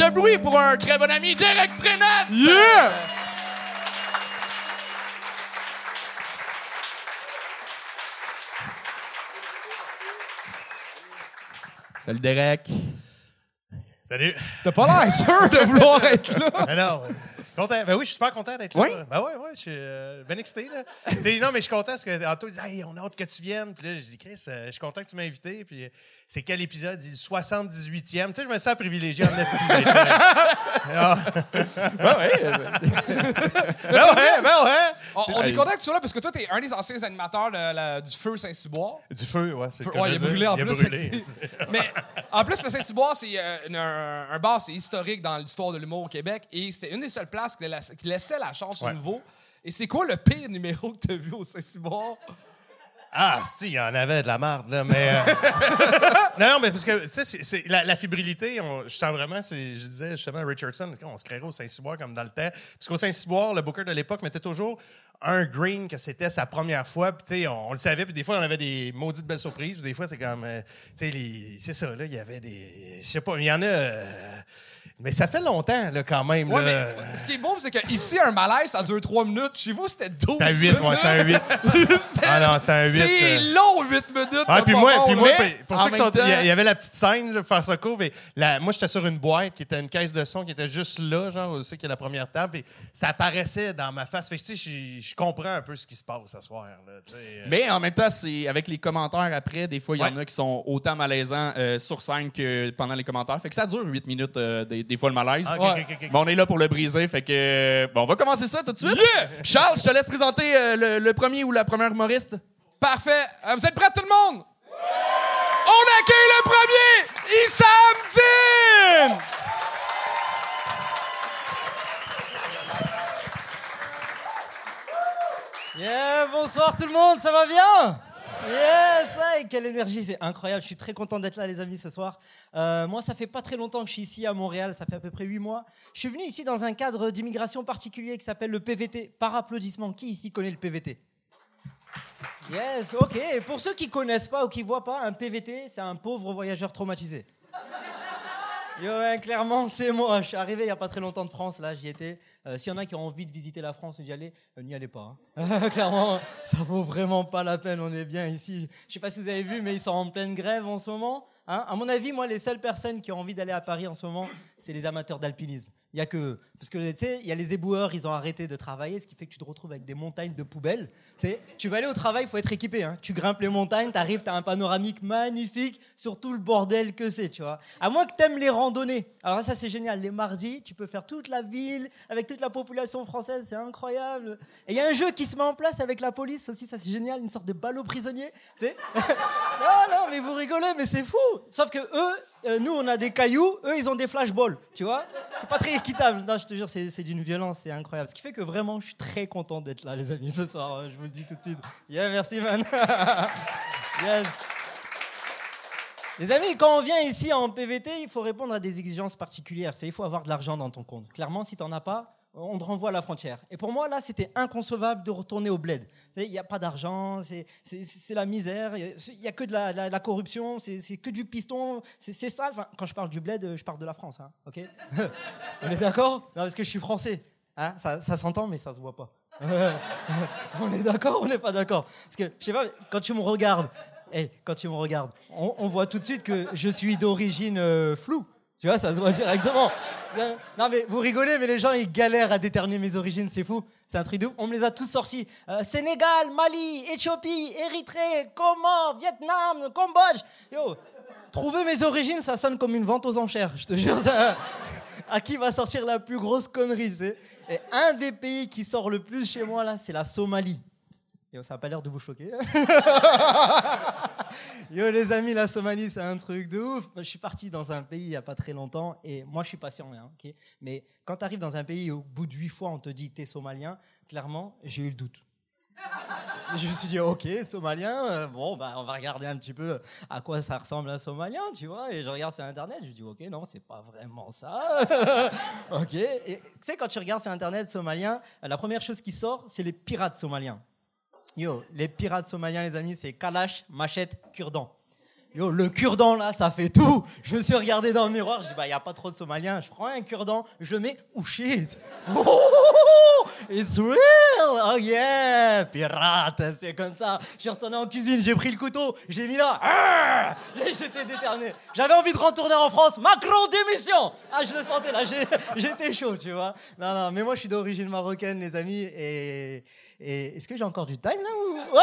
de bruit pour un très bon ami, Derek Frenette! Yeah! Salut Derek. Salut. T'as pas l'air sûr de vouloir être là. Ben non. Content. Ben oui, je suis super content d'être là. Oui? Ben oui, oui, je suis euh, bien excité. Là. Non, mais je suis content parce que Anto dit Hey, on a hâte que tu viennes. Puis là, je dis Chris, euh, je suis content que tu m'aies invité. Puis euh, c'est quel épisode? Il dit 78e. Tu sais, je me sens privilégié en estime. là. Ah. Ben ouais. euh, Ben ouais, ben ouais. On, on est content que tu sois là parce que toi, t'es un des anciens animateurs de la- du Feu Saint-Cyboire. Du feu, ouais. C'est ouais, il a brûlé en Il plus. brûlé. Mais en plus, le Saint-Cyboire, c'est euh, un, un bar, c'est historique dans l'histoire de l'humour au Québec. Et c'était une des seules places qui, la- qui laissait la chance aux Ouais. nouveaux. Et c'est quoi le pire numéro que t'as vu au Saint-Cyboire? Ah, si, il y en avait de la marde, là, mais. euh, non, non, mais parce que, tu sais, la, la fébrilité, on- je sens vraiment, je disais justement à Richardson, on se créerait au Saint-Cyboire comme dans le temps. Parce qu'au Saint-Cyboire, le booker de l'époque mettait toujours un green que c'était sa première fois, puis tu on, le savait, puis des fois, on avait des maudites belles surprises, puis des fois, c'est comme, euh, tu c'est ça, là, il y avait des. Je sais pas, il y en a. euh, mais ça fait longtemps, là, quand même. Ouais, là. mais ce qui est beau, c'est qu'ici, un malaise, ça dure 3 minutes. Chez vous, c'était 12 C'était un 8, ouais, c'était un 8. C'était- Ah non, c'était un 8. C'est euh. long, 8 minutes. Ah, puis moi, bon, puis moi pour ceux qui sont. Il y avait la petite scène, là, pour faire ça court. mais la- moi, j'étais sur une boîte qui était une caisse de son qui était juste là, genre, où c'est qu'il y a la première table. Puis ça apparaissait dans ma face. Fait que, tu sais, je- comprends un peu ce qui se passe ce soir. Là, euh. Mais en même temps, c'est avec les commentaires après, des fois, il y en a qui sont autant malaisants euh, sur scène que pendant les commentaires. Fait que ça dure 8 minutes, euh, des, des fois, le malaise. Ah, ok, Ouais. ok, ok, ok. Mais on est là pour le briser, fait que... Bon, on va commencer ça tout de suite. Charles, je te laisse présenter euh, le, le premier ou la première humoriste. Parfait. Euh, vous êtes prêts, tout le monde? On accueille le premier, Issam Din! Yeah, bonsoir tout le monde, ça va bien? Yes, hey, quelle énergie, c'est incroyable. Je suis très content d'être là, les amis, ce soir. Euh, moi, ça fait pas très longtemps que je suis ici à Montréal, ça fait à peu près huit mois. Je suis venu ici dans un cadre d'immigration particulier qui s'appelle le PVT. Par applaudissement, qui ici connaît le PVT Yes, ok. Pour ceux qui connaissent pas ou qui voient pas, un PVT, c'est un pauvre voyageur traumatisé. Yo, ouais, clairement, c'est moi. Je suis arrivé il n'y a pas très longtemps de France, là, j'y étais. Euh, S'il y en a qui ont envie de visiter la France ou d'y aller, euh, n'y allez pas. hein. clairement, ça vaut vraiment pas la peine, on est bien ici. Je sais pas si vous avez vu, mais ils sont en pleine grève en ce moment. hein. À mon avis, moi, les seules personnes qui ont envie d'aller à Paris en ce moment, c'est les amateurs d'alpinisme. Il y a que. Parce que, tu sais, il y a les éboueurs, ils ont arrêté de travailler, ce qui fait que tu te retrouves avec des montagnes de poubelles. Tu sais, tu vas aller au travail, il faut être équipé. Hein. Tu grimpes les montagnes, tu arrives, tu as un panoramique magnifique sur tout le bordel que c'est, tu vois. À moins que tu aimes les randonnées. Alors ça, c'est génial. Les mardis, tu peux faire toute la ville avec toute la population française, c'est incroyable. Et il y a un jeu qui se met en place avec la police aussi, ça c'est génial, une sorte de ballot prisonnier. Tu sais non, non, mais vous rigolez, mais c'est fou. Sauf que eux, euh, nous, on a des cailloux, eux, ils ont des flashballs, tu vois. C'est pas très équitable. Non, je te jure, c'est d'une violence, c'est incroyable. Ce qui fait que vraiment, je suis très content d'être là, les amis, ce soir. euh, Je vous le dis tout de suite. Yeah, merci, man. yes. Les amis, quand on vient ici en PVT, il faut répondre à des exigences particulières. C'est il faut avoir de l'argent dans ton compte. Clairement, si t'en as pas, on te renvoie à la frontière. Et pour moi, là, c'était inconcevable de retourner au bled. Il n'y a pas d'argent, c'est- la misère, il n'y a que de la, corruption, c'est que du piston, c'est ça. Enfin, quand je parle du bled, je parle de la France, hein, ok On est d'accord? Non, parce que je suis français. Hein ça s'entend, mais ça se voit pas. on est d'accord, on n'est pas d'accord? Parce que, je sais pas, quand tu me regardes, hey, quand tu me regardes, on, on voit tout de suite que je suis d'origine euh, floue. Tu vois, ça se voit directement. Non, mais vous rigolez, mais les gens, ils galèrent à déterminer mes origines, c'est fou. C'est un truc de ouf. On me les a tous sortis. Euh, Sénégal, Mali, Éthiopie, Érythrée, Comores, Vietnam, Cambodge. Yo, trouver mes origines, ça sonne comme une vente aux enchères. Je te jure, ça... à qui va sortir la plus grosse connerie. Et un des pays qui sort le plus chez moi, là, c'est la Somalie. Yo, ça n'a pas l'air de vous choquer. Yo, les amis, la Somalie, c'est un truc de ouf. Je suis parti dans un pays il n'y a pas très longtemps et moi, je suis patient. Hein, ok Mais quand tu arrives dans un pays au bout de huit fois, on te dit t'es somalien, clairement, j'ai eu le doute. Je me suis dit, ok, somalien, euh, bon, bah, on va regarder un petit peu à quoi ça ressemble un somalien, tu vois. Et je regarde sur Internet, je dis, ok, non, c'est pas vraiment ça. ok. Tu sais, quand tu regardes sur Internet somalien, la première chose qui sort, c'est les pirates somaliens. Yo, les pirates somaliens, les amis, c'est Kalash, Machette, Kurdan. Yo, le cure-dent là, ça fait tout. Je me suis regardé dans le miroir, je dis bah y a pas trop de Somaliens. Je prends un cure-dent, je mets. Oh shit. Oh, it's real. Oh yeah, pirate, c'est comme ça. Je retourné en cuisine, j'ai pris le couteau, j'ai mis là. Ah Et j'étais déterminé. J'avais envie de retourner en France. Macron démission. Ah je le sentais là, j'étais chaud, tu vois. Non non, mais moi je suis d'origine marocaine, les amis. Et, est-ce que j'ai encore du time là ou... Oh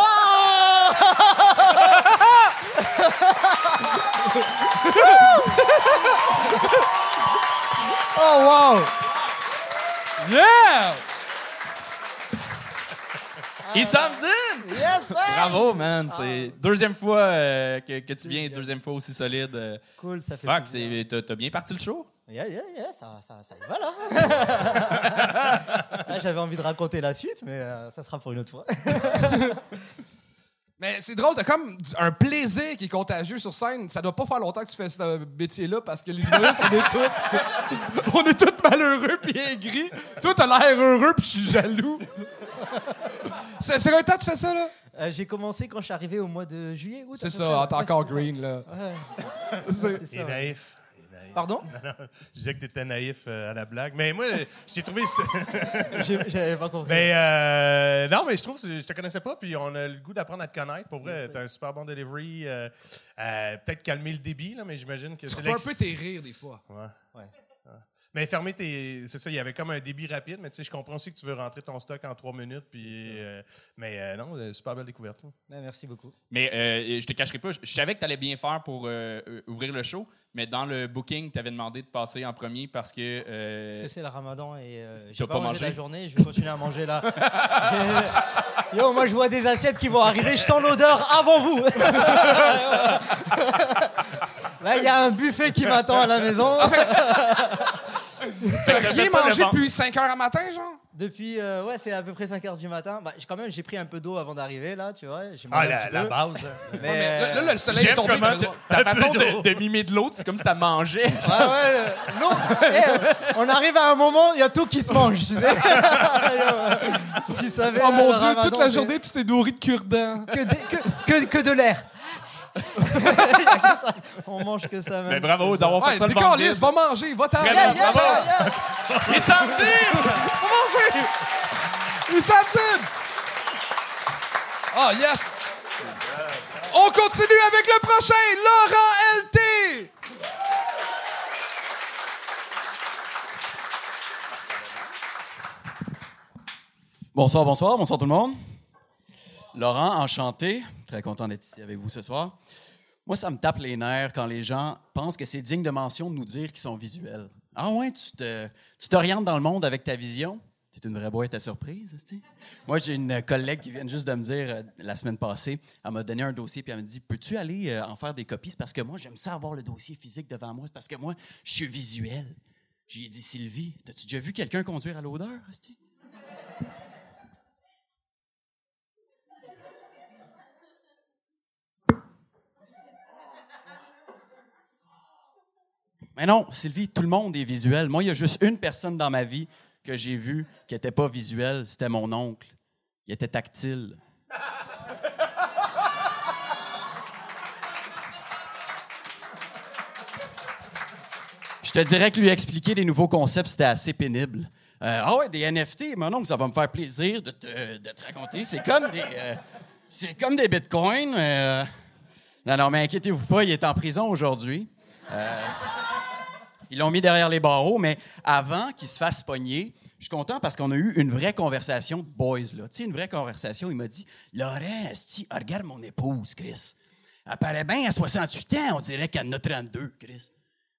Oh wow Yeah! S'en dit! Yes, sir! Bravo, man. C'est deuxième fois euh, que, que tu viens, deuxième fois aussi solide. euh. Cool, ça fait Fuck, plaisir. c'est- t'as t'as bien parti le show? Yeah, yeah, yeah, ça, ça, ça y va là. Ah, J'avais envie de raconter la suite, mais euh, ça sera pour une autre fois. Mais c'est drôle, t'as comme un plaisir qui est contagieux sur scène. Ça doit pas faire longtemps que tu fais ce métier-là parce que les humoristes, on est tous, on est tous malheureux puis aigris. Toi, t'as l'air heureux puis je suis jaloux. C'est combien de temps que tu fais ça, là? Euh, J'ai commencé quand je suis arrivé au mois de juillet, août. à C'est ça, t'es encore ça. green, là. Ouais, C'est- ça, naïf. Pardon? Non, je disais que t'étais naïf euh, à la blague. Mais moi, j'ai trouvé J'avais pas compris. Mais euh, non, mais je trouve que je te connaissais pas, puis on a le goût d'apprendre à te connaître. Pour vrai, t'as un super bon delivery. euh, euh, Peut-être calmer le débit, là, mais j'imagine que Tu c'est reprends un peu tes rires, des fois. Ouais. Ouais. Mais fermer tes. C'est ça, il y avait comme un débit rapide, mais tu sais, je comprends aussi que tu veux rentrer ton stock en trois minutes. Puis, euh, mais euh, non, super belle découverte. Ouais, merci beaucoup. Mais euh, je te cacherai pas, je, je savais que tu allais bien faire pour ouvrir le show, mais dans le booking, tu avais demandé de passer en premier parce que. euh, Parce que c'est le ramadan et euh, Tu j'ai vas pas, pas mangé manger? la journée, je vais continuer à manger là. Yo, moi je vois des assiettes qui vont arriver, je sens l'odeur avant vous. Là, il y a un buffet qui m'attend à la maison. T'as rien mangé depuis 5 heures à matin, genre? Depuis, euh, ouais, c'est à peu près 5 heures du matin. Bah, j'ai- quand même, j'ai pris un peu d'eau avant d'arriver là, tu vois. J'ai Ah, mangé un la, petit la peu. base. Mais, là, là, le soleil est J'aime tombé. comment t'as- ta, façon de, de mimer de l'autre, c'est comme si tu mangeais. Ouais, ouais, le-. Eh, euh, on arrive à un moment, il y a tout qui se mange, tu sais. tu savais, Oh là, mon le dieu, ramadan, toute la c'est journée, tu t'es nourri de cure-dents. Que, des- que, que, que de l'air. On mange que ça, même. Mais bravo d'avoir Ouais, fait ça le vide. va manger, va t'en Vraiment, Yeah, yeah, bravo. yeah! Les! Oh, yes! On continue avec le prochain, Laurent LT! Bonsoir, bonsoir, bonsoir tout le monde. Laurent, enchanté. Très content d'être ici avec vous ce soir. Moi, ça me tape les nerfs quand les gens pensent que c'est digne de mention de nous dire qu'ils sont visuels. Ah ouais, tu te, tu t'orientes dans le monde avec ta vision. C'est une vraie boîte à surprise, Moi, j'ai une collègue qui vient juste de me dire euh, la semaine passée, elle m'a donné un dossier puis elle me dit "Peux-tu aller euh, en faire des copies? C'est parce que moi, j'aime ça avoir le dossier physique devant moi, c'est parce que moi, je suis visuel." J'ai dit "Sylvie, t'as-tu déjà vu quelqu'un conduire à l'odeur? Mais non, Sylvie, tout le monde est visuel. Moi, il y a juste une personne dans ma vie que j'ai vue qui n'était pas visuelle, c'était mon oncle. Il était tactile. Je te dirais que lui expliquer des nouveaux concepts, c'était assez pénible. Euh, ah ouais, des NFT, mon oncle, ça va me faire plaisir de te, raconter. C'est comme des, euh, c'est comme des bitcoins. euh. Non, non, mais inquiétez-vous pas, il est en prison aujourd'hui. Ils l'ont mis derrière les barreaux, mais avant qu'il se fasse pogner, je suis content parce qu'on a eu une vraie conversation de boys, là. Tu sais, une vraie conversation. Il m'a dit Laurent, regarde mon épouse, Chris. Elle paraît bien à 68 ans, on dirait qu'elle en a 32, Chris.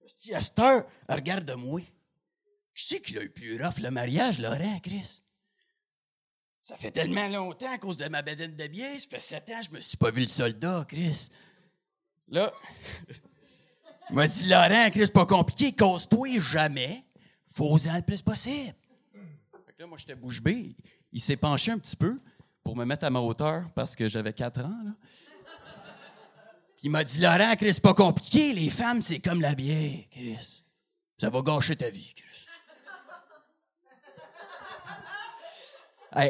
Esti, à cette heure, regarde-moi. Je sais qu'il a eu plus rough le mariage, Laurent, Chris. Ça fait tellement longtemps à cause de ma bedaine de bière, ça fait 7 ans, je me suis pas vu le soldat, Chris. Là, il m'a dit, Laurent, c'est pas compliqué, cause-toi jamais. Faut-en le plus possible. Fait que là, moi, j'étais bouche bée. Il s'est penché un petit peu pour me mettre à ma hauteur parce que j'avais 4 ans, là. Puis il m'a dit, Laurent, Chris, c'est pas compliqué. Les femmes, c'est comme la bière, Chris. Ça va gâcher ta vie, Chris.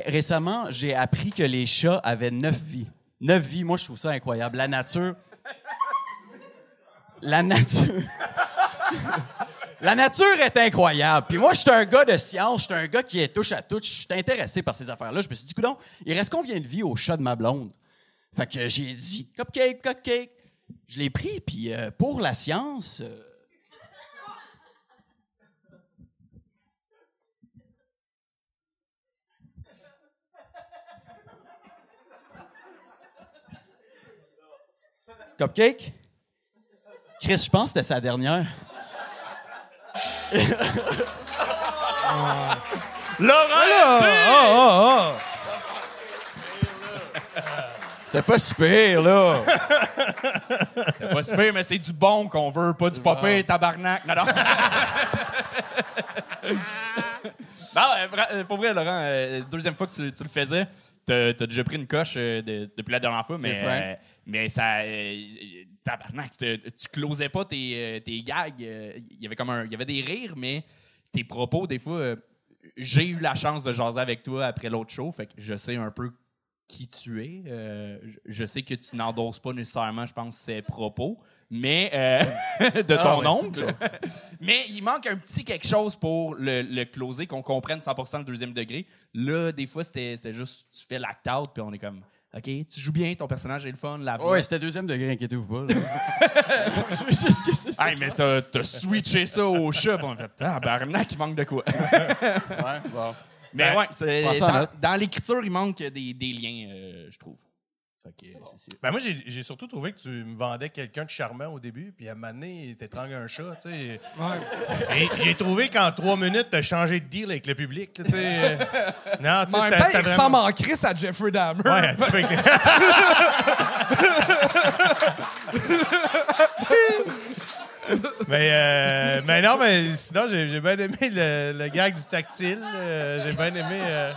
Récemment, j'ai appris que les chats avaient neuf vies. Neuf vies, moi, je trouve ça incroyable. La nature. La nature. la nature est incroyable. Puis moi, je suis un gars de science, je suis un gars qui est touche à touche. Je suis intéressé par ces affaires-là. Je me suis dit, coudon, il reste combien de vie au chat de ma blonde? Fait que j'ai dit, cupcake, cupcake. Je l'ai pris, puis euh, pour la science. euh, Cupcake? Chris, je pense que c'était sa dernière. Laurent! Ah, C'était pas super, là. C'est pas super, mais c'est du bon qu'on veut, pas du popé, tabarnak. Non, non. non, euh, euh, pour vrai, Laurent, euh, deuxième fois que tu, tu le faisais, t'as t'as déjà pris une coche euh, de- depuis la dernière fois, euh, mais ça. Euh, tabarnak, tu closais pas tes, euh, tes gags. euh, Il y avait comme un. Il y avait des rires, mais tes propos, des fois, euh, j'ai eu la chance de jaser avec toi après l'autre show, fait que je sais un peu qui tu es. Euh, je- sais que tu n'endosses pas nécessairement, je pense, ses propos, mais euh, de ton ouais, oncle. mais il manque un petit quelque chose pour le, le closer, qu'on comprenne 100% le deuxième degré. Là, des fois, c'était c'était juste, tu fais l'act-out, puis on est comme, OK, tu joues bien, ton personnage est le fun, la voix. Ouais, c'était deuxième degré, inquiétez-vous pas. Je veux juste que c'est ça. Hey, mais t'as t'as switché ça au chat, puis on a fait, tabarnak, il manque de quoi. Ouais, bon. Mais Ben, ouais, c'est- en dans, l'écriture, il manque des, des liens, euh, je trouve. Ben moi, j'ai surtout trouvé que tu me vendais quelqu'un de charmant au début, puis à un moment donné, t'étrangles un chat, tu sais. Et j'ai trouvé qu'en trois minutes, t'as changé de deal avec le public, tu sais. Non, tu sais, En même c'était il ressemble vraiment... en Chris à Jeffrey Dahmer. Ouais, tu fais que... mais, euh, mais non, mais sinon, j'ai bien aimé le, le gag du tactile. euh, j'ai bien aimé. euh,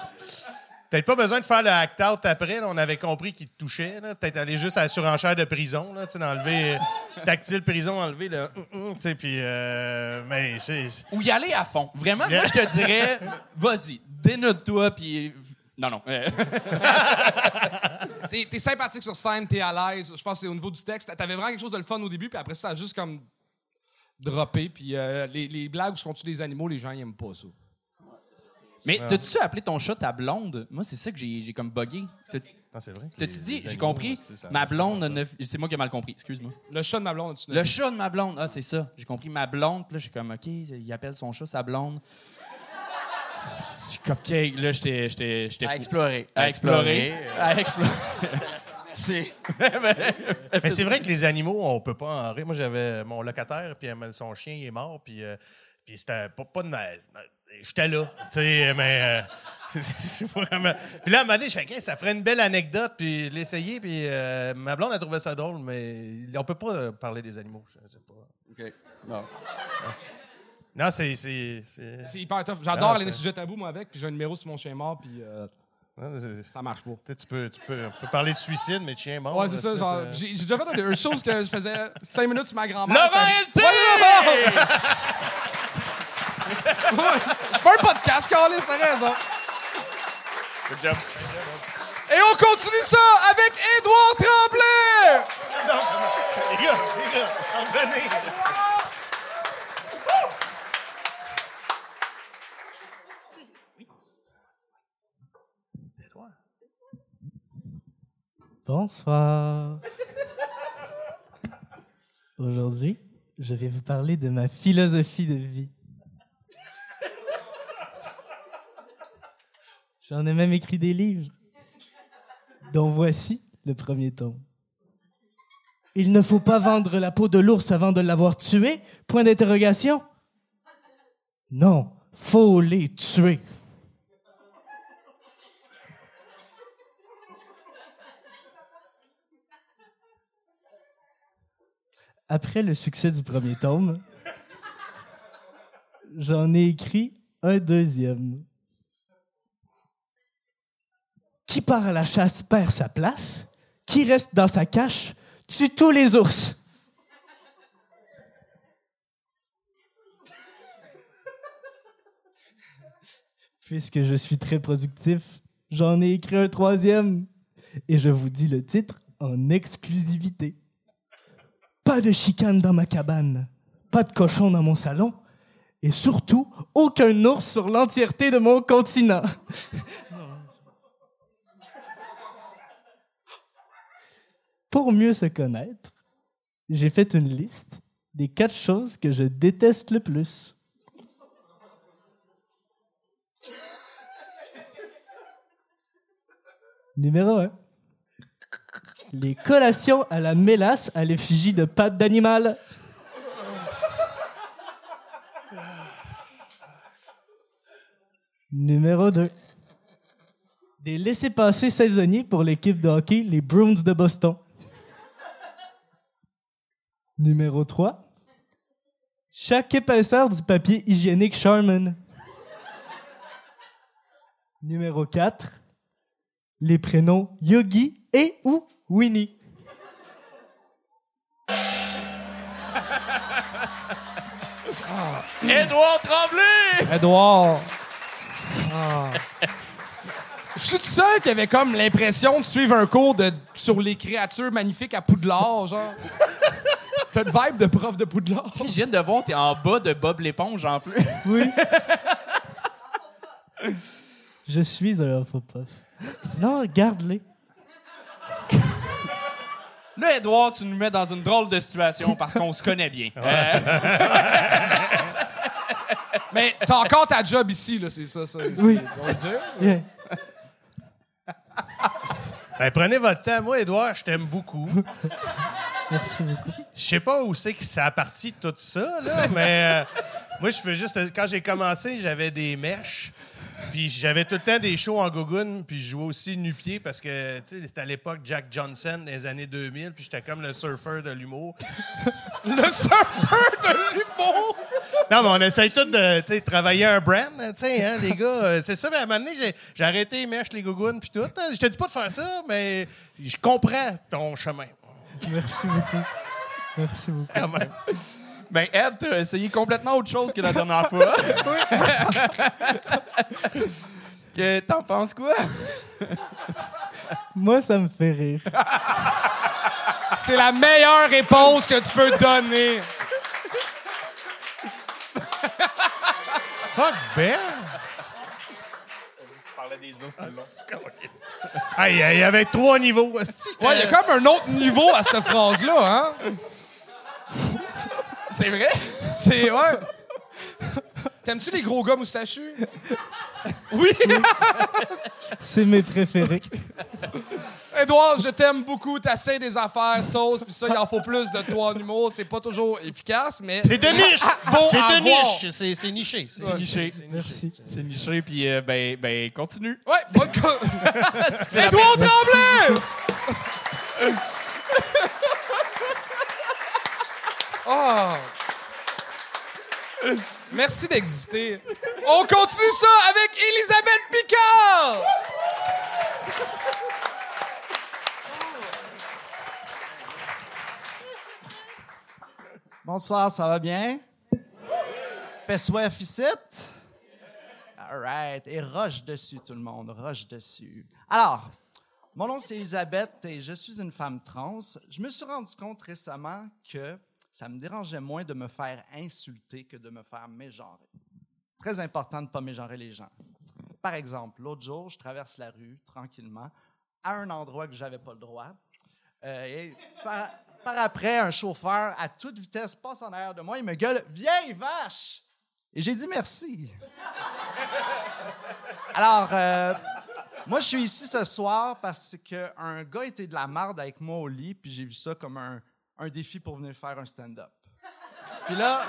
Peut-être pas besoin de faire le act-out après. là, on avait compris qu'il te touchait. là. Peut-être aller juste à la surenchère de prison, là, d'enlever euh, tactile prison, enlever le. hum, hum, puis. euh, mais c'est. Ou y aller à fond. Vraiment, moi, je te dirais, vas-y, dénude-toi, puis... Non, non. T'es t'es sympathique sur scène, t'es à l'aise. Je pense que c'est au niveau du texte. T'avais vraiment quelque chose de le fun au début, puis après ça, juste comme droppé. Puis euh, les, les blagues où sont tu des animaux, les gens, ils aiment pas ça. Mais t'as-tu appelé ton chat ta blonde? Moi, c'est ça que j'ai j'ai comme buggé. T'as- Non, c'est vrai. T'as-tu dit, j'ai compris, ma blonde, c'est moi qui ai mal compris, excuse-moi. Le chat de ma blonde, tu Le chat de ma blonde, ah, c'est ça. J'ai compris ma blonde, puis là, j'ai comme, OK, il appelle son chat sa blonde. C'est Cupcake, là, j'étais j'étais- j'étais À fou. explorer. À explorer. À explorer. C'est. Mais c'est vrai que les animaux, on peut pas en rire. Moi, j'avais mon locataire, puis son chien il est mort, puis, euh, puis c'était pas, pas de J'étais là, tu sais, mais... euh, c'est vraiment... Puis là, à un moment donné, je fais, ça ferait une belle anecdote, puis l'essayer, puis euh, ma blonde a trouvé ça drôle, mais on peut pas euh, parler des animaux. je sais pas. OK. Non. Non, c'est... c'est, hyper tough. J'adore aller les sujets tabous, moi, avec. Puis j'ai un numéro sur mon chien mort, puis euh, non, ça marche pas. tu sais, tu peux, tu peux, on peut parler de suicide, mais de chien mort. Ouais, c'est ça. Genre, j'ai déjà fait une, une chose que je faisais 5 minutes sur ma grand-mère. Laurent ça- Ouais, c'est pas un podcast, Carlis, t'as raison. Good job. Et on continue ça avec Édouard Tremblay! Les gars, les gars, revenez. C'est toi. Bonsoir. Aujourd'hui, je vais vous parler de ma philosophie de vie. J'en ai même écrit des livres, dont voici le premier tome. Il ne faut pas vendre la peau de l'ours avant de l'avoir tué? Point d'interrogation. Non, faut les tuer. Après le succès du premier tome, j'en ai écrit un deuxième. Qui part à la chasse perd sa place, qui reste dans sa cache tue tous les ours. Puisque je suis très productif, j'en ai écrit un troisième et je vous dis le titre en exclusivité. pas de chicane dans ma cabane, pas de cochon dans mon salon, et surtout, aucun ours sur l'entièreté de mon continent. Pour mieux se connaître, j'ai fait une liste des quatre choses que je déteste le plus. Numéro 1. Les collations à la mélasse à l'effigie de pâtes d'animal. Numéro 2. Des laissés-passer saisonniers pour l'équipe de hockey, les Bruins de Boston. Numéro 3. Chaque épaisseur du papier hygiénique Charmin. Numéro 4. Les prénoms Yogi et ou Winnie. Édouard Tremblay! Edouard. Ah. Je suis tout seul qui avait comme l'impression de suivre un cours de, sur les créatures magnifiques à Poudlard, genre. T'as une vibe de prof de Poudlard. Je viens de voir, t'es en bas de Bob l'éponge en plus. Oui. Je suis un Hufflepuff. Non, garde-les. Là, Edouard, tu nous mets dans une drôle de situation parce qu'on se connaît bien. Euh, Mais t'as encore ta job ici, là, c'est ça, ça. Oui. c'est- on va le dire. Yeah. Ben, prenez votre temps. Moi, Edouard, je t'aime beaucoup. Merci beaucoup. Je sais pas où c'est que ça a parti tout ça, là, mais euh, moi, je fais juste. Quand j'ai commencé, j'avais des mèches. Puis j'avais tout le temps des shows en gogoune, puis je jouais aussi nu-pied parce que, tu sais, c'était à l'époque Jack Johnson des années 2000, puis j'étais comme le surfeur de l'humour. Le surfeur de l'humour! Non, mais on essaye tous de, tu sais, travailler un brand, tu sais, hein, les gars. euh, C'est ça, mais à un moment donné, j'ai- arrêté les mèches, les gougounes, puis tout. hein. Je te dis pas de faire ça, mais je comprends ton chemin, Merci beaucoup. Merci beaucoup. quand même. ben, Ed, t'as essayé complètement autre chose que la dernière fois. que t'en penses quoi? Moi, ça me fait rire. C'est la meilleure réponse que tu peux donner. Fuck Ben! Parlais des os, Aïe, il y avait trois niveaux. Ouais, il y a comme un autre niveau à cette phrase-là, hein? C'est vrai? C'est. Ouais. T'aimes-tu les gros gars moustachus? Oui! C'est mes préférés. Edouard, je t'aime beaucoup. T'essaies des affaires, toast, puis ça, il en faut plus de toi en humour. C'est pas toujours efficace, mais. C'est de niche! Bon C'est à de niche! C'est c'est niché. C'est niché. Merci. C'est niché, puis euh, ben, ben, continue. Ouais, bonne C'est Edouard Tremblay! Oh. Merci d'exister. On continue ça avec Elisabeth Picard! Bonsoir, ça va bien? Fait soif ici? All right. Et roche dessus, tout le monde. Roche dessus. Alors, mon nom, c'est Elisabeth et je suis une femme trans. Je me suis rendu compte récemment que ça me dérangeait moins de me faire insulter que de me faire mégenrer. Très important de ne pas mégenrer les gens. Par exemple, l'autre jour, je traverse la rue tranquillement à un endroit que j'avais pas le droit. Euh, et par, après, un chauffeur à toute vitesse passe en arrière de moi. Il me gueule Vieille vache! Et j'ai dit merci. Alors, euh, moi, je suis ici ce soir parce qu'un gars était de la marde avec moi au lit, puis j'ai vu ça comme un, un défi pour venir faire un stand-up. Puis là,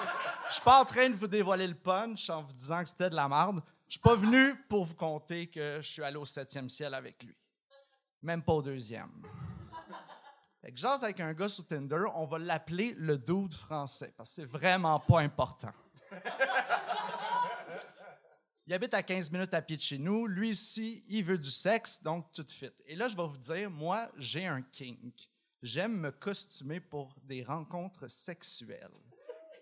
je suis pas en train de vous dévoiler le punch en vous disant que c'était de la marde. Je suis pas venu pour vous conter que je suis allé au septième ciel avec lui. Même pas au deuxième. Fait que avec un gars sur Tinder, on va l'appeler le dude français, parce que c'est vraiment pas important. Il habite à 15 minutes à pied de chez nous. Lui aussi, il veut du sexe, donc tout de suite. Et là, je vais vous dire, moi, j'ai un kink. J'aime me costumer pour des rencontres sexuelles.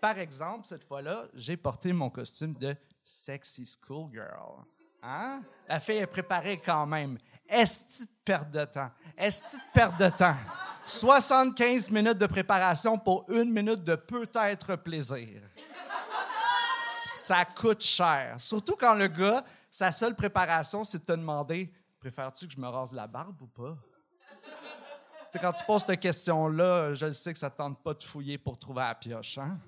Par exemple, cette fois-là, j'ai porté mon costume de sexy schoolgirl. Hein? La fille est préparée quand même. Esti de perte de temps. Esti de perte de temps. 75 minutes de préparation pour une minute de peut-être plaisir. Ça coûte cher. Surtout quand le gars, sa seule préparation, c'est de te demander Préfères-tu que je me rase la barbe ou pas? Quand tu poses cette question-là, je sais que ça ne tente pas de fouiller pour trouver la pioche, hein?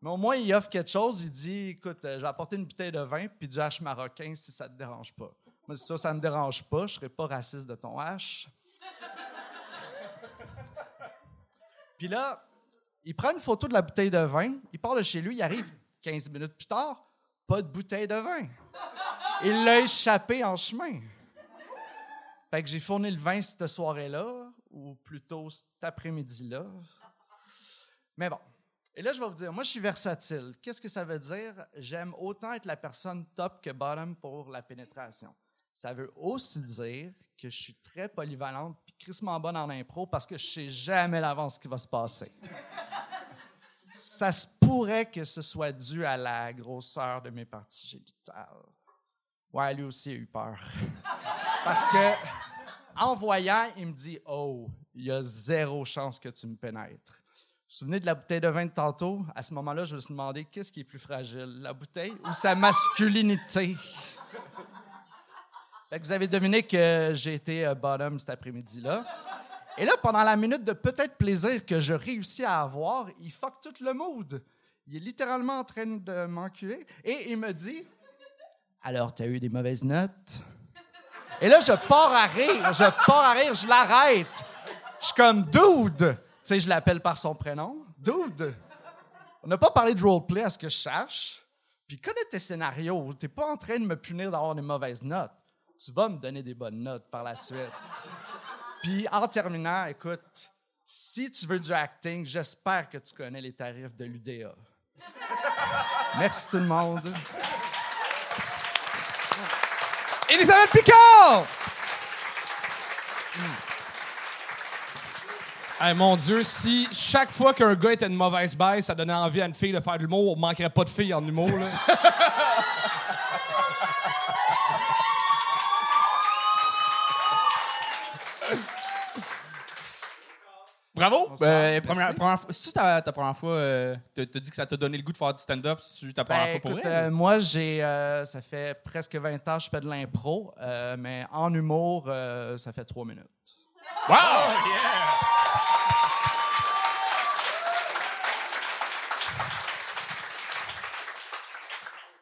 Mais au moins, il offre quelque chose. Il dit Écoute, euh, je vais apporter une bouteille de vin puis du hache marocain si ça ne te dérange pas. Moi, si ça, ça ne me dérange pas, je ne serai pas raciste de ton hache. Puis là, il prend une photo de la bouteille de vin, il part de chez lui, il arrive 15 minutes plus tard, pas de bouteille de vin. Il l'a échappé en chemin. Fait que j'ai fourni le vin cette soirée-là, ou plutôt cet après-midi-là. Mais bon. Et là, je vais vous dire, moi, je suis versatile. Qu'est-ce que ça veut dire? J'aime autant être la personne top que bottom pour la pénétration. Ça veut aussi dire que je suis très polyvalente puis crissement bonne en impro parce que je sais jamais l'avance ce qui va se passer. ça se pourrait que ce soit dû à la grosseur de mes parties génitales. Ouais, lui aussi a eu peur. Parce que, en voyant, il me dit Oh, il y a zéro chance que tu me pénètres. Vous vous souvenez de la bouteille de vin de tantôt? À ce moment-là, je me suis demandé qu'est-ce qui est plus fragile, la bouteille ou sa masculinité? Fait que vous avez deviné que j'ai été euh, bottom cet après-midi-là. Et là, pendant la minute de peut-être plaisir que je réussis à avoir, il fuck tout le mood. Il est littéralement en train de m'enculer et il me dit Alors, t'as eu des mauvaises notes? Et là, je pars à rire, je pars à rire, je l'arrête. Je suis comme Dude! Tu sais, je l'appelle par son prénom. Dude! On n'a pas parlé de roleplay à ce que je sache. Puis connais tes scénarios. T'es pas en train de me punir d'avoir des mauvaises notes. Tu vas me donner des bonnes notes par la suite. Puis en terminant, écoute, si tu veux du acting, j'espère que tu connais les tarifs de l'UDA. Merci tout le monde. Elisabeth Picard! Hey, mon Dieu, si chaque fois qu'un gars était une mauvaise baisse, ça donnait envie à une fille de faire de l'humour, on manquerait pas de filles en humour. Là. Bravo! Euh, merci. première, première fois. C'est-tu ta, ta première fois? Euh, t'as t'as dit que ça t'a donné le goût de faire du stand-up? C'est-tu ta première Ben, fois pour écoute, euh, moi, j'ai, euh, ça fait presque 20 ans que je fais de l'impro, euh, mais en humour, euh, ça fait trois minutes. Wow!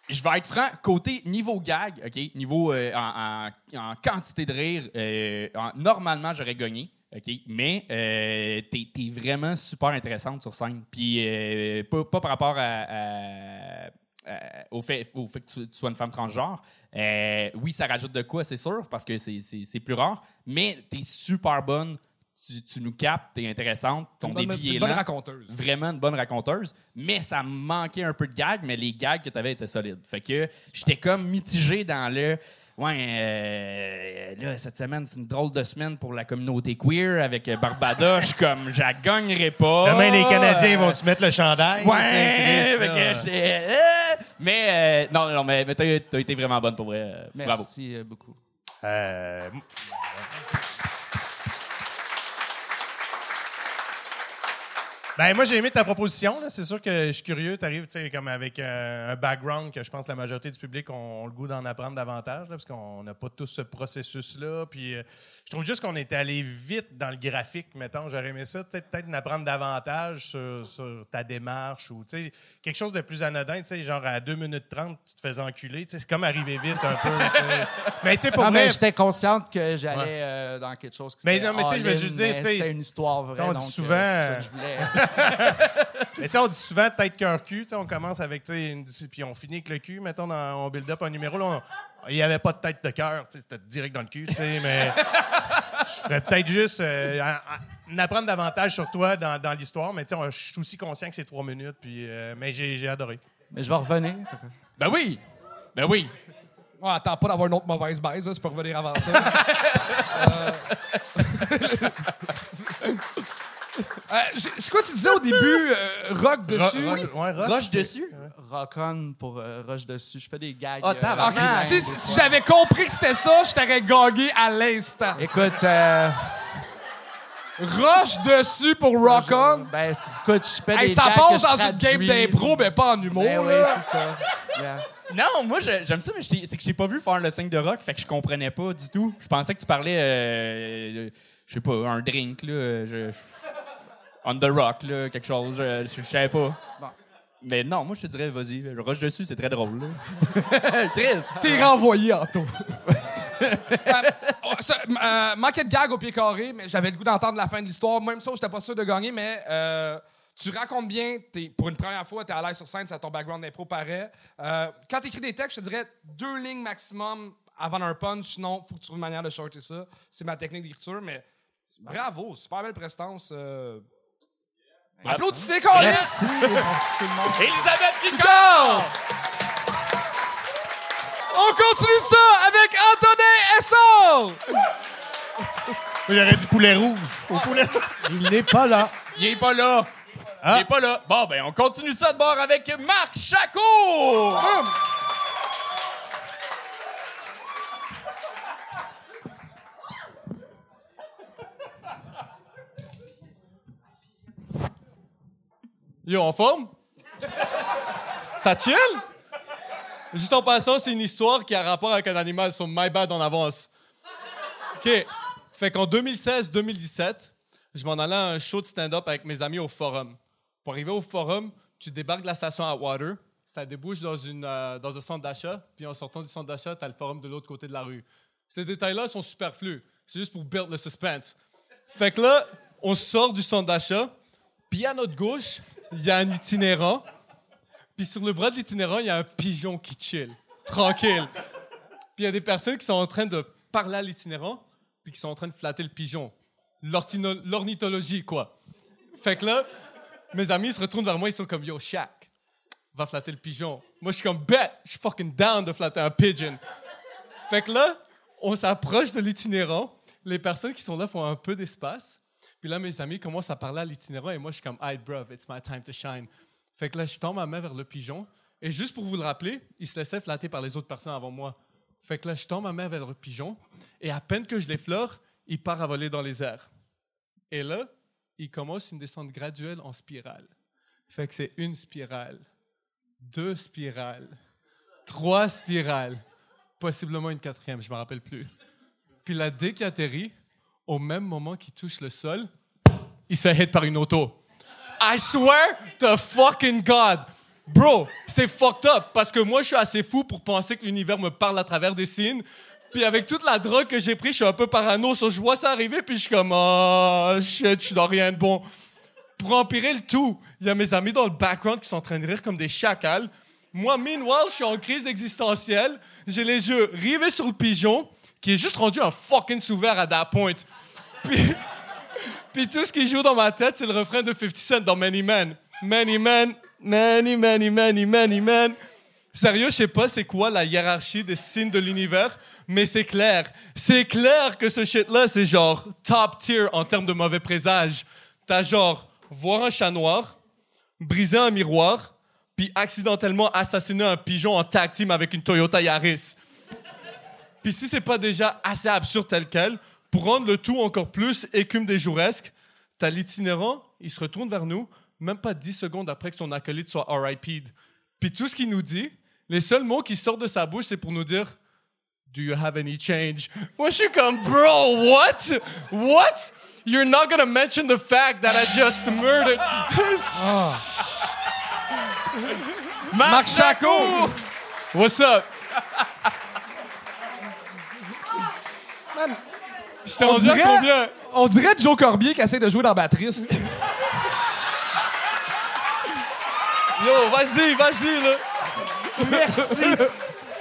Je vais être franc, côté niveau gag, OK, niveau euh, en, en- en quantité de rire, euh, en- normalement, j'aurais gagné, OK, mais euh, t'es, t'es vraiment super intéressante sur scène. Puis, euh, pas, pas par rapport à- à- à- au, fait, au fait que tu, tu sois une femme transgenre. Euh, oui, ça rajoute de quoi, c'est sûr, parce que c'est, plus rare, mais t'es super bonne. Tu, tu nous captes, t'es intéressante, ton débit est une bonne raconteuse. vraiment une bonne raconteuse, mais ça me manquait un peu de gags, mais les gags que tu avais étaient solides. Fait que j'étais comme mitigé dans le. Ouais, euh, là, cette semaine, c'est une drôle de semaine pour la communauté queer avec euh, Barbada. Je suis comme, je la gagnerai pas. Demain, les Canadiens vont-tu mettre le chandail? Ouais, euh, mais euh, non, non, mais, mais t'as, t'as été vraiment bonne pour vrai. Bravo. Merci beaucoup. Euh, Ben, moi, j'ai aimé ta proposition. là. C'est sûr que je suis curieux. Tu arrives comme avec euh, un background que je pense que la majorité du public ont, ont le goût d'en apprendre davantage, là, parce qu'on n'a pas tous ce processus-là. Puis, euh, je trouve juste qu'on était allé vite dans le graphique, mettons. J'aurais aimé ça, peut-être en apprendre davantage sur, sur ta démarche ou tu sais, quelque chose de plus anodin. tu sais, Genre, à 2 minutes 30, tu te faisais enculer. C'est comme arriver vite un peu. Mais tu sais, pour Non, vrai, mais j'étais consciente que j'allais Ouais. euh, dans quelque chose qui Mais non, mais tu sais, je veux juste dire, C'était une histoire vraie. on dit donc, souvent, Mais tu sais, on dit souvent tête cœur cul. Tu sais, on commence avec, tu sais, une- puis on finit avec le cul. Mettons, dans- on build up un numéro. Là, on- il n'y avait pas de tête de cœur. tu sais, C'était direct dans le cul. tu sais, Mais je ferais peut-être juste euh, en- en apprendre davantage sur toi dans, dans l'histoire. Mais tu sais, je suis aussi conscient que c'est trois minutes. Puis, euh, mais j'ai adoré. Mais je vais revenir. Ben oui! Ben oui! Attends pas d'avoir une autre mauvaise baise, là, c'est pour revenir avant ça. Euh, euh, c'est quoi tu disais au début? euh, rock dessus? Ro- ro- ouais, roche, Roche c'est- dessus? rock on pour euh, rush dessus. Je fais des gags. Ah, euh, si, j'avais compris que c'était ça, je t'aurais gagné à l'instant. Écoute, euh, Roche dessus pour rock on? ben, écoute, je fais Hey, des ça passe je dans une game d'impro, mais pas en humour. Ben oui, là. c'est ça. Yeah. Non, moi je- j'aime ça, mais je t'ai- c'est que j'ai pas vu faire le signe de rock, fait que je comprenais pas du tout. Je pensais que tu parlais, euh, je sais pas, un drink là, je, on the rock là, quelque chose, je, je, je savais pas. Mais non, moi je te dirais, vas-y, je rush dessus, c'est très drôle. Chris. T'es renvoyé, Anto. Euh, oh, euh, manquait de gag au pied carré, mais j'avais le goût d'entendre la fin de l'histoire. Même ça, j'étais pas sûr de gagner, mais euh, tu racontes bien. t'es- pour une première fois, t'es à l'aise sur scène, ça ton background d'impro paraît. Euh, quand t'écris des textes, je te dirais deux lignes maximum avant un punch. Sinon, faut que tu trouves une manière de shorter ça. C'est ma technique d'écriture, mais bravo, super belle prestance. Euh... Applaudissez, Colin! Merci, merci tout le monde. Elisabeth Picard! On continue ça avec Antonin Essor! J'aurais dit poulet rouge. Au poulet Il n'est pas là. Il est pas là. Ah. Il est pas là. Bon, ben, on continue ça de bord avec Marc Chaco! Yo, en forme? Ça chill? Juste en passant, c'est une histoire qui a rapport avec un animal, son My Bad en avance. OK. Fait qu'en 2016-2017, je m'en allais à un show de stand-up avec mes amis au Forum. Pour arriver au Forum, tu débarques de la station à Water, ça débouche dans, une, euh, dans un centre d'achat, puis en sortant du centre d'achat, tu as le Forum de l'autre côté de la rue. Ces détails-là sont superflus. C'est juste pour build le suspense. Fait que là, on sort du centre d'achat, puis à notre gauche, il y a un itinérant. Puis sur le bras de l'itinérant, il y a un pigeon qui chill, tranquille. Puis il y a des personnes qui sont en train de parler à l'itinérant, puis qui sont en train de flatter le pigeon. L'ornithologie, quoi. Fait que là, mes amis ils se retournent vers moi, ils sont comme Yo, Shaq, va flatter le pigeon. Moi, je suis comme Bet, je suis fucking down de flatter un pigeon. Fait que là, on s'approche de l'itinérant. Les personnes qui sont là font un peu d'espace. Puis là, mes amis commencent à parler à l'itinérant et moi, je suis comme, hey, bro, it's my time to shine. Fait que là, je tends ma main vers le pigeon. Et juste pour vous le rappeler, il se laissait flatter par les autres personnes avant moi. Fait que là, je tends ma main vers le pigeon. Et à peine que je l'effleure, il part à voler dans les airs. Et là, il commence une descente graduelle en spirale. Fait que c'est une spirale, deux spirales, trois spirales, possiblement une quatrième, je me rappelle plus. Puis là, dès qu'il atterrit, au même moment qu'il touche le sol, il se fait hit par une auto. I swear to fucking God. Bro, c'est fucked up parce que moi, je suis assez fou pour penser que l'univers me parle à travers des signes. Puis avec toute la drogue que j'ai pris, je suis un peu parano. So, je vois ça arriver, puis je suis comme, oh shit, je suis dans rien de bon. Pour empirer le tout, il y a mes amis dans le background qui sont en train de rire comme des chacals. Moi, meanwhile, je suis en crise existentielle. J'ai les yeux rivés sur le pigeon, qui est juste rendu un fucking souverain à that point. Puis, tout ce qui joue dans ma tête, c'est le refrain de 50 Cent dans Many Men. Many Men, many, many, many, many men. Sérieux, je sais pas c'est quoi la hiérarchie des signes de l'univers, mais c'est clair. C'est clair que ce shit-là, c'est genre top tier en termes de mauvais présage. T'as genre voir un chat noir, briser un miroir, puis accidentellement assassiner un pigeon en tag team avec une Toyota Yaris. Puis si c'est pas déjà assez absurde tel quel, pour rendre le tout encore plus écume des jouresques, t'as l'itinérant, il se retourne vers nous, même pas 10 secondes après que son acolyte soit RIP'd. Puis tout ce qu'il nous dit, les seuls mots qui sortent de sa bouche, c'est pour nous dire Do you have any change? Moi, je suis comme, bro, what? What? You're not gonna mention the fact that I just murdered. Marc Chaco! What's up? On rendu à dirait, combien? on dirait Joe Corbier qui essaie de jouer dans Batrice. Yo, vas-y, vas-y, là.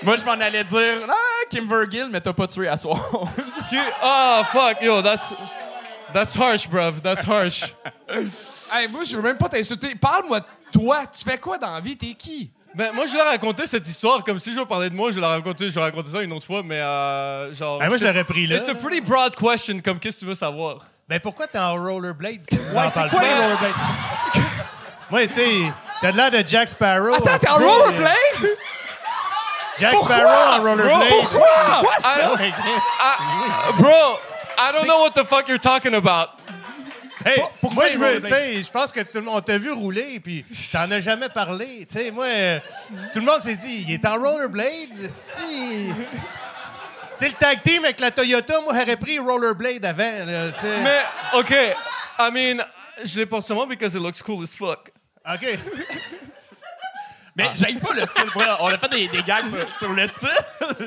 Moi, je m'en allais dire, ah, Kim Vergil, mais t'as pas tué à soir. Ah, fuck, yo, that's... That's harsh, bruv. That's harsh. hey, moi, je veux même pas t'insulter. Parle-moi de toi. Tu fais quoi dans la vie? T'es qui? Ben, moi, je vais raconter cette histoire comme si je veux parler de moi. Je vais la raconter, je vais raconter ça une autre fois, mais euh, genre. Ben, moi, je l'aurais pris là. It's a pretty broad question, comme qu'est-ce que tu veux savoir? Ben pourquoi t'es en rollerblade? Ouais, c'est quoi les rollerblades? Moi, tu sais, T'as de l'air de Jack Sparrow. Attends, t'es en rollerblade? Jack Sparrow en rollerblade. Pourquoi? I don't- I- bro, I don't know what the fuck you're talking about. Hey, moi, je, sais, je pense que tout le monde t'a vu rouler, puis t'en as jamais parlé. Tu sais, moi, euh, tout le monde s'est dit, il est en rollerblade. Si. Tu le tag team avec la Toyota, moi, j'aurais pris rollerblade avant. là. Mais, OK, I mean, je l'ai porte seulement because it looks cool as fuck. OK. Mais j'aime pas le style. On a fait des, des gags sur, sur le style.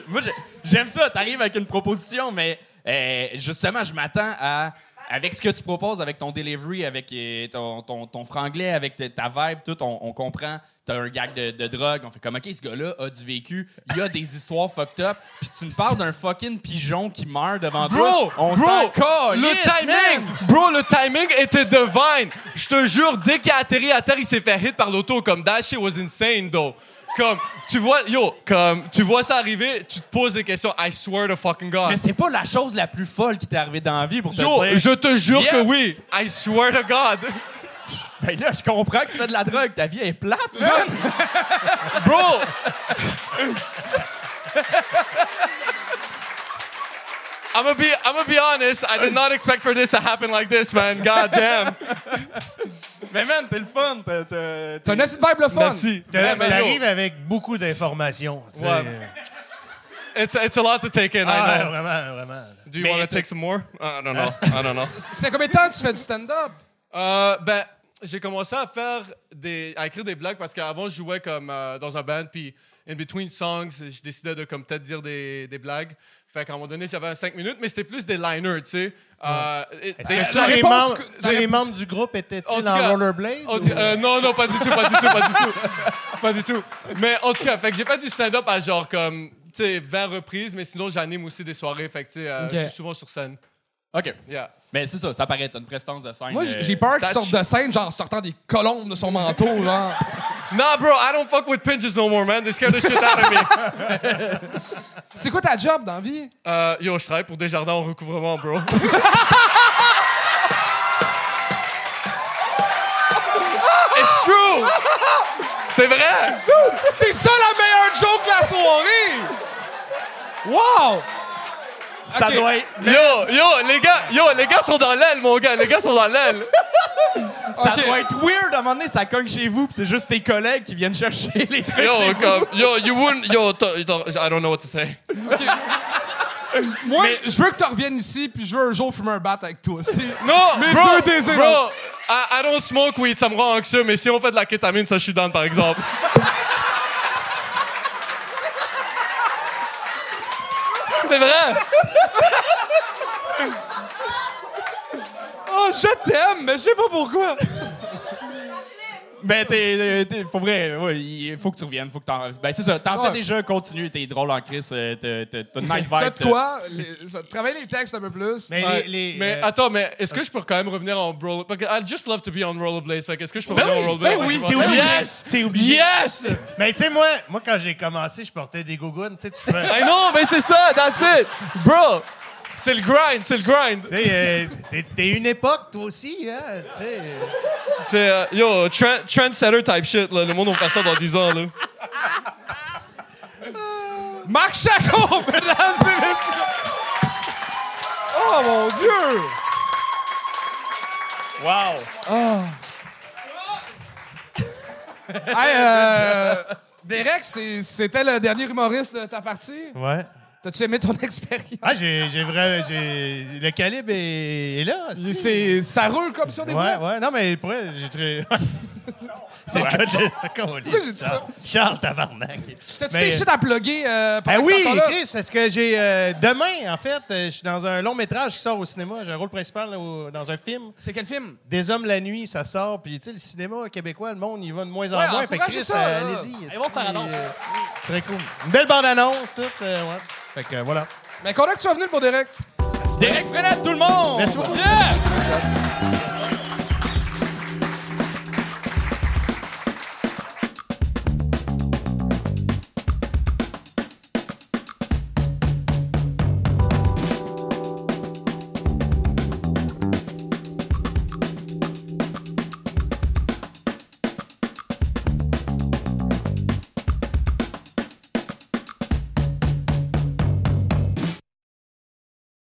Moi, j'ai- j'aime ça. T'arrives avec une proposition, mais euh, justement, je m'attends à. Avec ce que tu proposes, avec ton delivery, avec euh, ton, ton, ton franglais, avec ta- vibe, tout, on, on comprend. T'as un gag de, de drogue. On fait comme, OK, ce gars-là a du vécu. Il a des histoires fucked up. Puis tu me parles d'un fucking pigeon qui meurt devant Bro, toi. On bro, s'en le timing, man. bro, le timing était divine. Je te jure, dès qu'il a atterri à terre, il s'est fait hit par l'auto. Comme that shit was insane, though. Comme, tu vois, yo, comme, tu vois ça arriver, tu te poses des questions. I swear to fucking God. Mais c'est pas la chose la plus folle qui t'est arrivée dans la vie pour te Yo, dire. je te jure Yeah. que oui. I swear to God. Ben là, je comprends que tu fais de la drogue. Ta vie est plate, man. Bro! I'm gonna be I'm gonna be honest. I did not expect for this to happen like this, man. God damn. Mais man, t'es le fun. T'as, t'as- T'as un assez de vibe le fun. Merci. Yo, T'arrives avec beaucoup d'informations. tu sais. Ouais. It's it's a lot to take in. Ah, I know. vraiment, vraiment. Do you Mais want to take some more? I don't know. I don't know. Ça fait combien de temps que tu fais du stand-up? Euh, ben, j'ai commencé à faire des, à écrire des blagues parce qu'avant je jouais comme euh, dans un band puis in between songs, je décidais de comme peut-être dire des, des blagues. Fait qu'à un moment donné, j'avais un 5 minutes, mais c'était plus des liners, tu sais. Euh, et- Est-ce des- que la tous les, réponse membres, que- tous la les réponse- membres du groupe En étaient-ils en rollerblade? en ou- tout- euh, non, non, pas du tout, pas du tout, pas du tout. Pas du tout. Mais en tout cas, fait que j'ai fait du stand-up à genre comme, tu sais, 20 reprises, mais sinon j'anime aussi des soirées, fait que tu sais, euh, Ok. je suis souvent sur scène. OK. Yeah. Mais c'est ça, ça paraît. T'as une prestance de scène. Moi, euh, j'ai peur qu'il ça sorte de scène, genre en sortant des colombes de son manteau, genre. Nah, bro, I don't fuck with pinches no more, man. They scare the shit out of me. C'est quoi ta job dans la vie? Euh, yo, je travaille pour Desjardins en recouvrement, bro. It's true! C'est vrai! C'est ça la meilleure joke de la soirée! Wow! Ça Ok. doit être. Yo, yo, les gars, yo, les gars sont dans l'aile, mon gars. Les gars sont dans l'aile. Ça Ok. doit être weird à un moment donné, ça cogne chez vous, pis c'est juste tes collègues qui viennent chercher les trucs. Yo, chez vous. comme, yo, you wouldn't, yo, t- t- I don't know what to say. Moi, je veux que tu reviennes ici, puis je veux un jour fumer un bat avec toi aussi. Non, Mes bro, deux désirs. bro, I, I don't smoke weed, ça me rend anxieux, mais si on fait de la kétamine, ça, je suis down, par exemple. C'est vrai! Oh, je t'aime, mais je sais pas pourquoi. Ben, t'es. t'es- Faut vrai, ouais, il faut que tu reviennes, faut que t'en. Ben, c'est ça, t'en Ouais. fais déjà, continue, t'es drôle en crise, euh, t'as t'as- t'as une nice vibe. T'as de quoi? Les- ça- Travaille les textes un peu plus. Mais Ouais, les, les, mais euh, attends, mais est-ce que je peux quand même revenir en roller... Parce que I'd just love to be on rollerblades. Fait que est-ce que je peux Ben revenir oui, en rollerblades? ben oui, t'es obligé. Yes! T'es obligé. Yes! mais tu sais, moi, moi, quand j'ai commencé, je portais des gougounes. Tu sais, tu peux. I know, mais c'est ça, that's it! Bro! C'est le grind, c'est le grind! Euh, t'es- une époque, toi aussi, hein, tu sais. C'est, euh, yo, trend, trendsetter type shit, là. Le monde va faire ça dans 10 ans, là. Marc Chacon, mesdames et messieurs! Oh mon Dieu! Wow! Hey, euh, Derek, c'était le dernier humoriste de ta partie? Ouais. T'as-tu aimé ton expérience? Ah, j'ai, j'ai vrai, j'ai, le calibre est, est là. c'est- C'est, ça roule comme ça des Ouais, ouais. Non, mais pour vrai, j'ai très. C'est le cas de. Pourquoi j'ai dit ça? Charles Tabarnak. T'as-tu Mais- des shit à plugger? Euh, pendant Ben que t'es oui, encore là? Chris, parce que j'ai. euh, demain, en fait, euh, je suis dans un long métrage qui sort au cinéma. J'ai un rôle principal là, au- dans un film. C'est quel film? Des hommes la nuit, ça sort. Puis, tu sais, le cinéma québécois, le monde, il va de moins en Ouais, moins. Fait que encouragez Chris, ça, euh, là. allez-y. Ils vont faire annonce. Très cool. Une belle bande-annonce, tout. euh, ouais. Fait que, voilà. Mais content que tu sois venu, beau Derek. Derek Frenette, tout le monde! Merci beaucoup. Yeah!